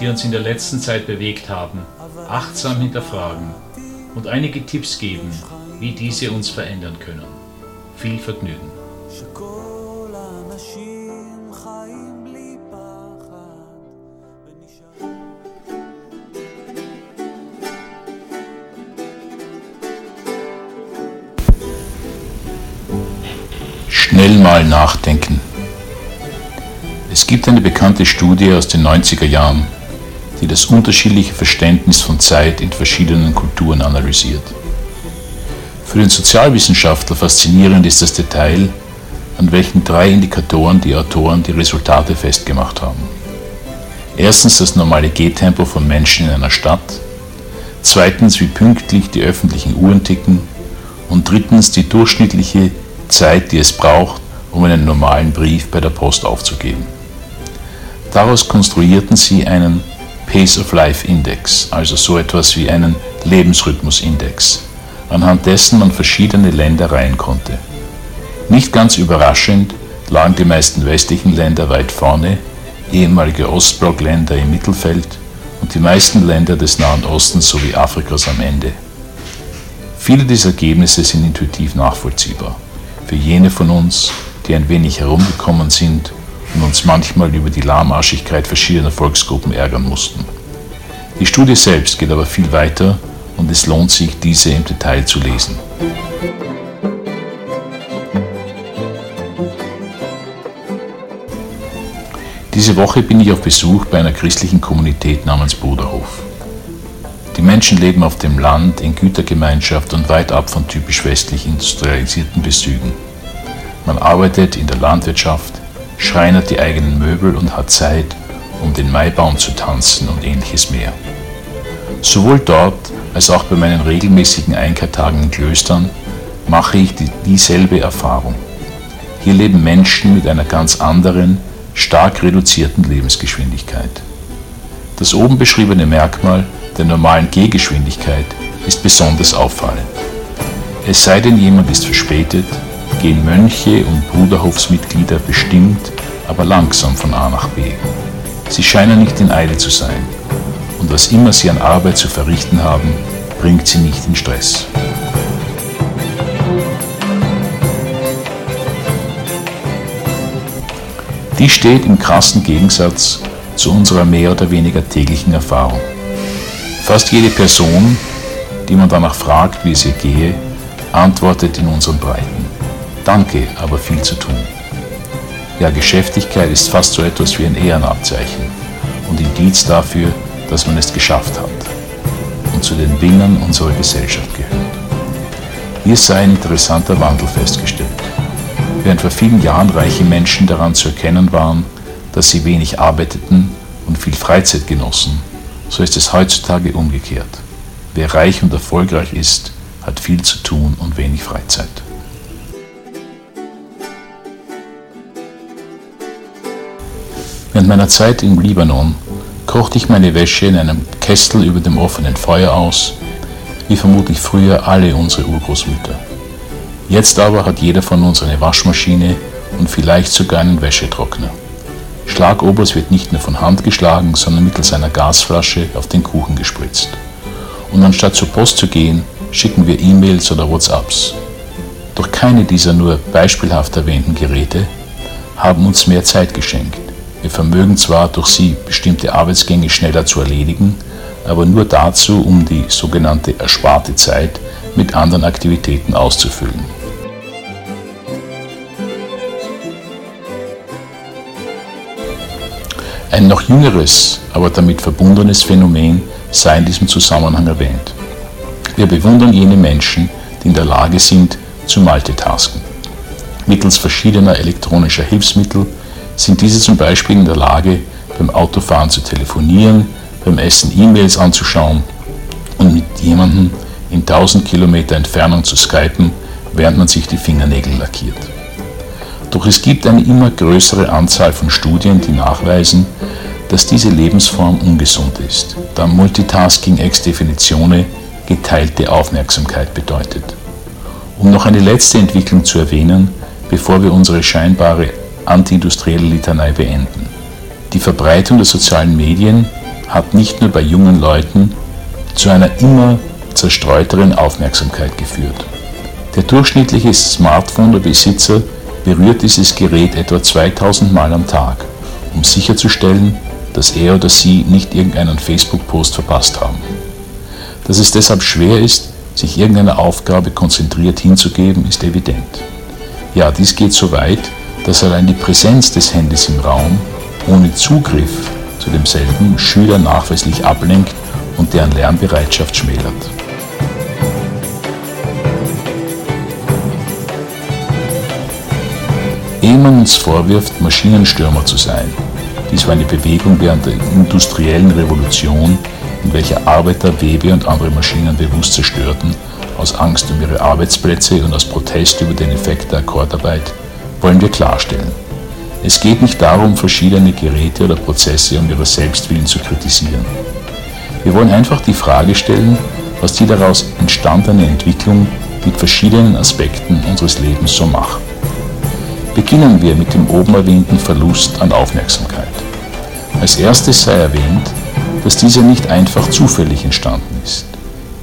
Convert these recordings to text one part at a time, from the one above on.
die uns in der letzten Zeit bewegt haben, achtsam hinterfragen und einige Tipps geben, wie diese uns verändern können. Viel Vergnügen! Schnell mal nachdenken. Es gibt eine bekannte Studie aus den 90er Jahren, die das unterschiedliche Verständnis von Zeit in verschiedenen Kulturen analysiert. Für den Sozialwissenschaftler faszinierend ist das Detail, an welchen drei Indikatoren die Autoren die Resultate festgemacht haben. Erstens das normale Gehtempo von Menschen in einer Stadt, zweitens wie pünktlich die öffentlichen Uhren ticken und drittens die durchschnittliche Zeit, die es braucht, um einen normalen Brief bei der Post aufzugeben. Daraus konstruierten sie einen Pace of Life Index, also so etwas wie einen Lebensrhythmus-Index, anhand dessen man verschiedene Länder reihen konnte. Nicht ganz überraschend lagen die meisten westlichen Länder weit vorne, ehemalige Ostblockländer im Mittelfeld und die meisten Länder des Nahen Ostens sowie Afrikas am Ende. Viele dieser Ergebnisse sind intuitiv nachvollziehbar. Für jene von uns, die ein wenig herumgekommen sind und uns manchmal über die Lahmarschigkeit verschiedener Volksgruppen ärgern mussten. Die Studie selbst geht aber viel weiter und es lohnt sich, diese im Detail zu lesen. Diese Woche bin ich auf Besuch bei einer christlichen Kommunität namens Bruderhof. Die Menschen leben auf dem Land in Gütergemeinschaft und weit ab von typisch westlich industrialisierten Bezügen. Man arbeitet in der Landwirtschaft, schreinert die eigenen Möbel und hat Zeit, um den Maibaum zu tanzen und ähnliches mehr. Sowohl dort als auch bei meinen regelmäßigen Einkehrtagen in Klöstern mache ich die, dieselbe Erfahrung. Hier leben Menschen mit einer ganz anderen, stark reduzierten Lebensgeschwindigkeit. Das oben beschriebene Merkmal der normalen Gehgeschwindigkeit ist besonders auffallend. Es sei denn, jemand ist verspätet, gehen Mönche und Bruderhofsmitglieder bestimmt, aber langsam von A nach B. Sie scheinen nicht in Eile zu sein, und was immer sie an Arbeit zu verrichten haben, bringt sie nicht in Stress. Die steht im krassen Gegensatz zu unserer mehr oder weniger täglichen Erfahrung. Fast jede Person, die man danach fragt, wie es ihr gehe, antwortet in unseren Breiten. Danke, aber viel zu tun. Ja, Geschäftigkeit ist fast so etwas wie ein Ehrenabzeichen und Indiz dafür, dass man es geschafft hat und zu den Dingern unserer Gesellschaft gehört. Hier sei ein interessanter Wandel festgestellt. Während vor vielen Jahren reiche Menschen daran zu erkennen waren, dass sie wenig arbeiteten und viel Freizeit genossen, so ist es heutzutage umgekehrt. Wer reich und erfolgreich ist, hat viel zu tun und wenig Freizeit. Während meiner Zeit im Libanon kochte ich meine Wäsche in einem Kessel über dem offenen Feuer aus, wie vermutlich früher alle unsere Urgroßmütter. Jetzt aber hat jeder von uns eine Waschmaschine und vielleicht sogar einen Wäschetrockner. Schlagobers wird nicht nur von Hand geschlagen, sondern mittels einer Gasflasche auf den Kuchen gespritzt. Und anstatt zur Post zu gehen, schicken wir E-Mails oder WhatsApps. Doch keine dieser nur beispielhaft erwähnten Geräte haben uns mehr Zeit geschenkt. Wir vermögen zwar durch sie bestimmte Arbeitsgänge schneller zu erledigen, aber nur dazu, um die sogenannte ersparte Zeit mit anderen Aktivitäten auszufüllen. Ein noch jüngeres, aber damit verbundenes Phänomen sei in diesem Zusammenhang erwähnt. Wir bewundern jene Menschen, die in der Lage sind, zu multitasken. Mittels verschiedener elektronischer Hilfsmittel sind diese zum Beispiel in der Lage, beim Autofahren zu telefonieren, beim Essen E-Mails anzuschauen und mit jemandem in 1000 Kilometer Entfernung zu skypen, während man sich die Fingernägel lackiert. Doch es gibt eine immer größere Anzahl von Studien, die nachweisen, dass diese Lebensform ungesund ist, da Multitasking ex definitione geteilte Aufmerksamkeit bedeutet. Um noch eine letzte Entwicklung zu erwähnen, bevor wir unsere scheinbare antiindustrielle Litanei beenden. Die Verbreitung der sozialen Medien hat nicht nur bei jungen Leuten zu einer immer zerstreuteren Aufmerksamkeit geführt. Der durchschnittliche Smartphone-Besitzer berührt dieses Gerät etwa 2000 Mal am Tag, um sicherzustellen, dass er oder sie nicht irgendeinen Facebook-Post verpasst haben. Dass es deshalb schwer ist, sich irgendeiner Aufgabe konzentriert hinzugeben, ist evident. Ja, dies geht so weit, dass allein die Präsenz des Handys im Raum ohne Zugriff zu demselben Schüler nachweislich ablenkt und deren Lernbereitschaft schmälert. Ehe man uns vorwirft, Maschinenstürmer zu sein, dies war eine Bewegung während der industriellen Revolution, in welcher Arbeiter Webe und andere Maschinen bewusst zerstörten, aus Angst um ihre Arbeitsplätze und aus Protest über den Effekt der Akkordarbeit, wollen wir klarstellen. Es geht nicht darum, verschiedene Geräte oder Prozesse um ihrer Selbstwillen zu kritisieren. Wir wollen einfach die Frage stellen, was die daraus entstandene Entwicklung mit verschiedenen Aspekten unseres Lebens so macht. Beginnen wir mit dem oben erwähnten Verlust an Aufmerksamkeit. Als erstes sei erwähnt, dass dieser nicht einfach zufällig entstanden ist.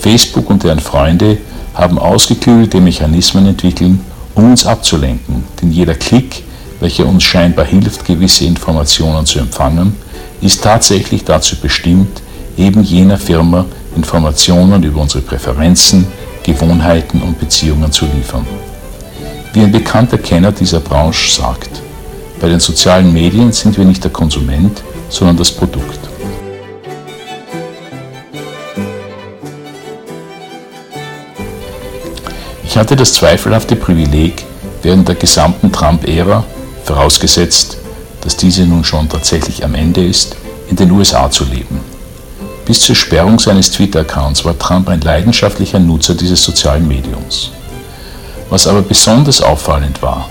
Facebook und deren Freunde haben ausgeklügelte Mechanismen entwickelt, um uns abzulenken, denn jeder Klick, welcher uns scheinbar hilft, gewisse Informationen zu empfangen, ist tatsächlich dazu bestimmt, eben jener Firma Informationen über unsere Präferenzen, Gewohnheiten und Beziehungen zu liefern. Wie ein bekannter Kenner dieser Branche sagt, bei den sozialen Medien sind wir nicht der Konsument, sondern das Produkt. Ich hatte das zweifelhafte Privileg, während der gesamten Trump-Ära, vorausgesetzt, dass diese nun schon tatsächlich am Ende ist, in den USA zu leben. Bis zur Sperrung seines Twitter-Accounts war Trump ein leidenschaftlicher Nutzer dieses sozialen Mediums. Was aber besonders auffallend war,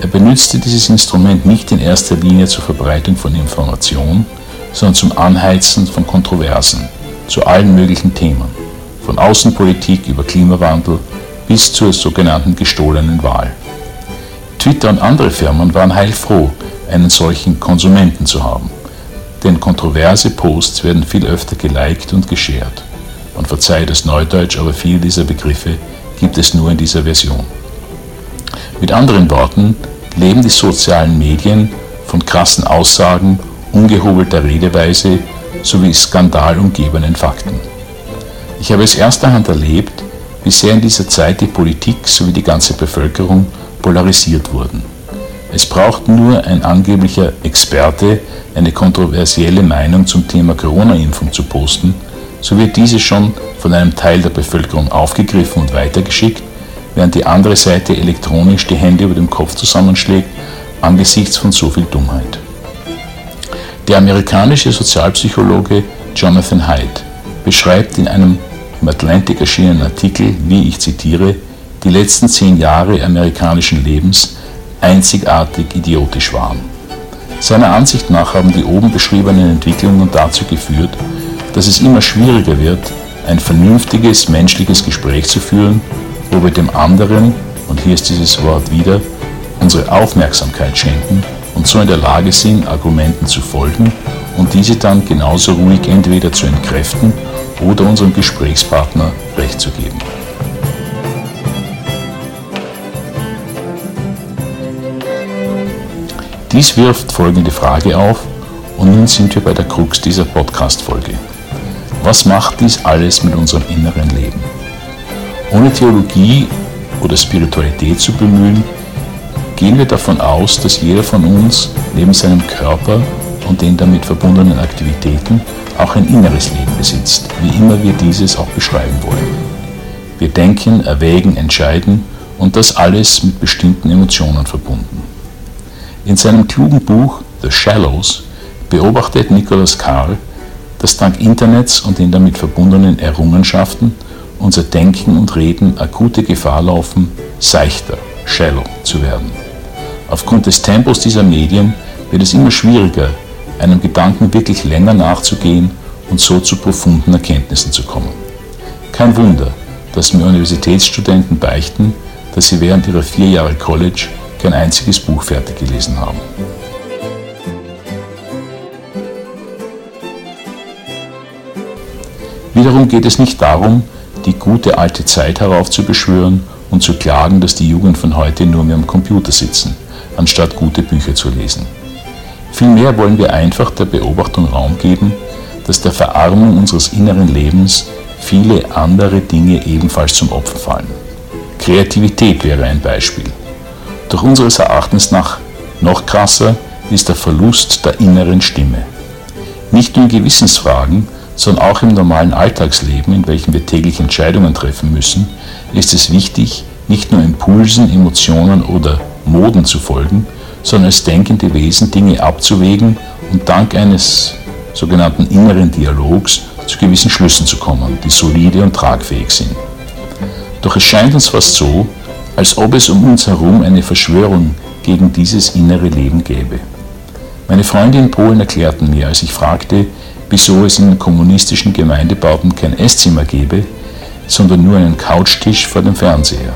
er benutzte dieses Instrument nicht in erster Linie zur Verbreitung von Information, sondern zum Anheizen von Kontroversen zu allen möglichen Themen, von Außenpolitik über Klimawandel bis zur sogenannten gestohlenen Wahl. Twitter und andere Firmen waren heilfroh, einen solchen Konsumenten zu haben, denn kontroverse Posts werden viel öfter geliked und geshared. Man verzeiht das Neudeutsch, aber viele dieser Begriffe gibt es nur in dieser Version. Mit anderen Worten leben die sozialen Medien von krassen Aussagen, ungehobelter Redeweise sowie skandalumgebenen Fakten. Ich habe es erster Hand erlebt, wie sehr in dieser Zeit die Politik sowie die ganze Bevölkerung polarisiert wurden. Es braucht nur ein angeblicher Experte, eine kontroversielle Meinung zum Thema Corona-Impfung zu posten, so wird diese schon von einem Teil der Bevölkerung aufgegriffen und weitergeschickt, während die andere Seite elektronisch die Hände über dem Kopf zusammenschlägt angesichts von so viel Dummheit. Der amerikanische Sozialpsychologe Jonathan Haidt beschreibt in einem im Atlantic erschienenen Artikel, wie ich zitiere, die letzten zehn Jahre amerikanischen Lebens einzigartig idiotisch waren. Seiner Ansicht nach haben die oben beschriebenen Entwicklungen dazu geführt, dass es immer schwieriger wird, ein vernünftiges menschliches Gespräch zu führen, wo wir dem anderen, und hier ist dieses Wort wieder, unsere Aufmerksamkeit schenken und so in der Lage sind, Argumenten zu folgen und diese dann genauso ruhig entweder zu entkräften oder unserem Gesprächspartner Recht zu geben. Dies wirft folgende Frage auf und nun sind wir bei der Krux dieser Podcast-Folge. Was macht dies alles mit unserem inneren Leben? Ohne Theologie oder Spiritualität zu bemühen, gehen wir davon aus, dass jeder von uns neben seinem Körper und den damit verbundenen Aktivitäten auch ein inneres Leben besitzt, wie immer wir dieses auch beschreiben wollen. Wir denken, erwägen, entscheiden und das alles mit bestimmten Emotionen verbunden. In seinem klugen Buch The Shallows beobachtet Nicholas Carr, dass dank Internets und den damit verbundenen Errungenschaften unser Denken und Reden akute Gefahr laufen, seichter, shallow zu werden. Aufgrund des Tempos dieser Medien wird es immer schwieriger, einem Gedanken wirklich länger nachzugehen und so zu profunden Erkenntnissen zu kommen. Kein Wunder, dass mir Universitätsstudenten beichten, dass sie während ihrer vier Jahre College kein einziges Buch fertig gelesen haben. Wiederum geht es nicht darum, die gute alte Zeit heraufzubeschwören und zu klagen, dass die Jugend von heute nur mehr am Computer sitzen, anstatt gute Bücher zu lesen. Vielmehr wollen wir einfach der Beobachtung Raum geben, dass der Verarmung unseres inneren Lebens viele andere Dinge ebenfalls zum Opfer fallen. Kreativität wäre ein Beispiel. Doch unseres Erachtens nach noch krasser ist der Verlust der inneren Stimme. Nicht nur in Gewissensfragen, sondern auch im normalen Alltagsleben, in welchem wir täglich Entscheidungen treffen müssen, ist es wichtig, nicht nur Impulsen, Emotionen oder Moden zu folgen, sondern als denkende Wesen Dinge abzuwägen und dank eines sogenannten inneren Dialogs zu gewissen Schlüssen zu kommen, die solide und tragfähig sind. Doch es scheint uns fast so, als ob es um uns herum eine Verschwörung gegen dieses innere Leben gäbe. Meine Freunde in Polen erklärten mir, als ich fragte, wieso es in kommunistischen Gemeindebauten kein Esszimmer gebe, sondern nur einen Couchtisch vor dem Fernseher.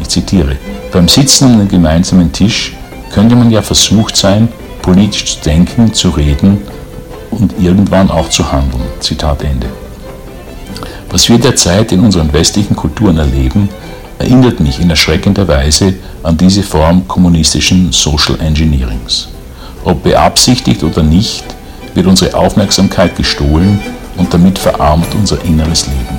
Ich zitiere, beim Sitzen um den gemeinsamen Tisch könnte man ja versucht sein, politisch zu denken, zu reden und irgendwann auch zu handeln. Zitat Ende. Was wir derzeit in unseren westlichen Kulturen erleben, erinnert mich in erschreckender Weise an diese Form kommunistischen Social Engineerings. Ob beabsichtigt oder nicht, wird unsere Aufmerksamkeit gestohlen und damit verarmt unser inneres Leben.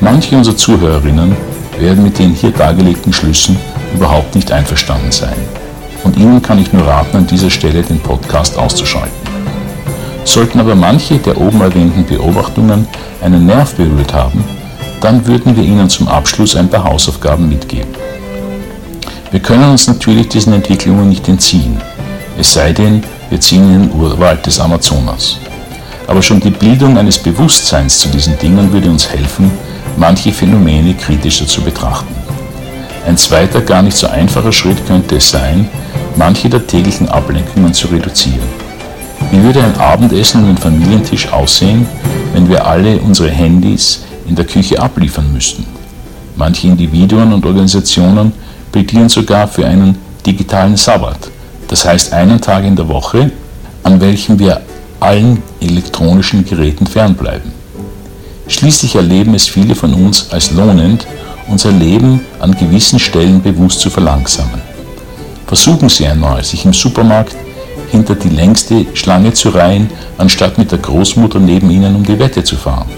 Manche unserer Zuhörerinnen werden mit den hier dargelegten Schlüssen überhaupt nicht einverstanden sein. Und Ihnen kann ich nur raten, an dieser Stelle den Podcast auszuschalten. Sollten aber manche der oben erwähnten Beobachtungen einen Nerv berührt haben, dann würden wir Ihnen zum Abschluss ein paar Hausaufgaben mitgeben. Wir können uns natürlich diesen Entwicklungen nicht entziehen, es sei denn, wir ziehen in den Urwald des Amazonas. Aber schon die Bildung eines Bewusstseins zu diesen Dingen würde uns helfen, manche Phänomene kritischer zu betrachten. Ein zweiter, gar nicht so einfacher Schritt könnte es sein, manche der täglichen Ablenkungen zu reduzieren. Wie würde ein Abendessen um den Familientisch aussehen, wenn wir alle unsere Handys in der Küche abliefern müssten? Manche Individuen und Organisationen plädieren sogar für einen digitalen Sabbat, das heißt einen Tag in der Woche, an welchem wir allen elektronischen Geräten fernbleiben. Schließlich erleben es viele von uns als lohnend, unser Leben an gewissen Stellen bewusst zu verlangsamen. Versuchen Sie einmal, sich im Supermarkt hinter die längste Schlange zu reihen, anstatt mit der Großmutter neben Ihnen um die Wette zu fahren.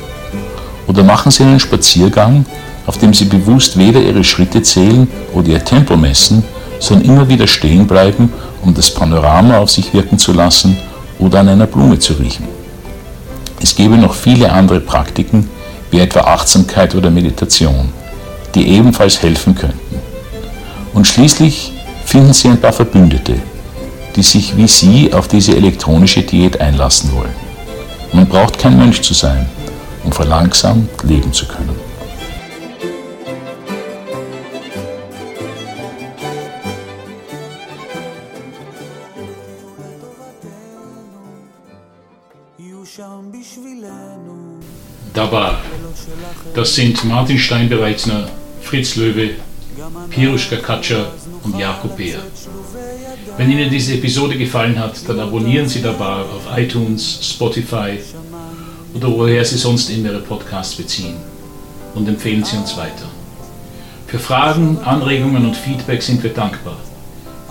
Oder machen Sie einen Spaziergang auf dem sie bewusst weder ihre Schritte zählen oder ihr Tempo messen, sondern immer wieder stehen bleiben, um das Panorama auf sich wirken zu lassen oder an einer Blume zu riechen. Es gäbe noch viele andere Praktiken, wie etwa Achtsamkeit oder Meditation, die ebenfalls helfen könnten. Und schließlich finden Sie ein paar Verbündete, die sich wie Sie auf diese elektronische Diät einlassen wollen. Man braucht kein Mönch zu sein, um verlangsamt leben zu können. Dabar. Das sind Martin Steinbereitner, Fritz Löwe, Piruschka Katscher und Jakob Beer. Wenn Ihnen diese Episode gefallen hat, dann abonnieren Sie Dabar auf iTunes, Spotify oder woher Sie sonst immer Ihre Podcasts beziehen und empfehlen Sie uns weiter. Für Fragen, Anregungen und Feedback sind wir dankbar.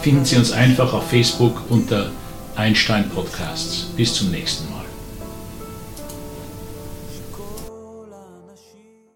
Finden Sie uns einfach auf Facebook unter Einstein Podcasts. Bis zum nächsten Mal.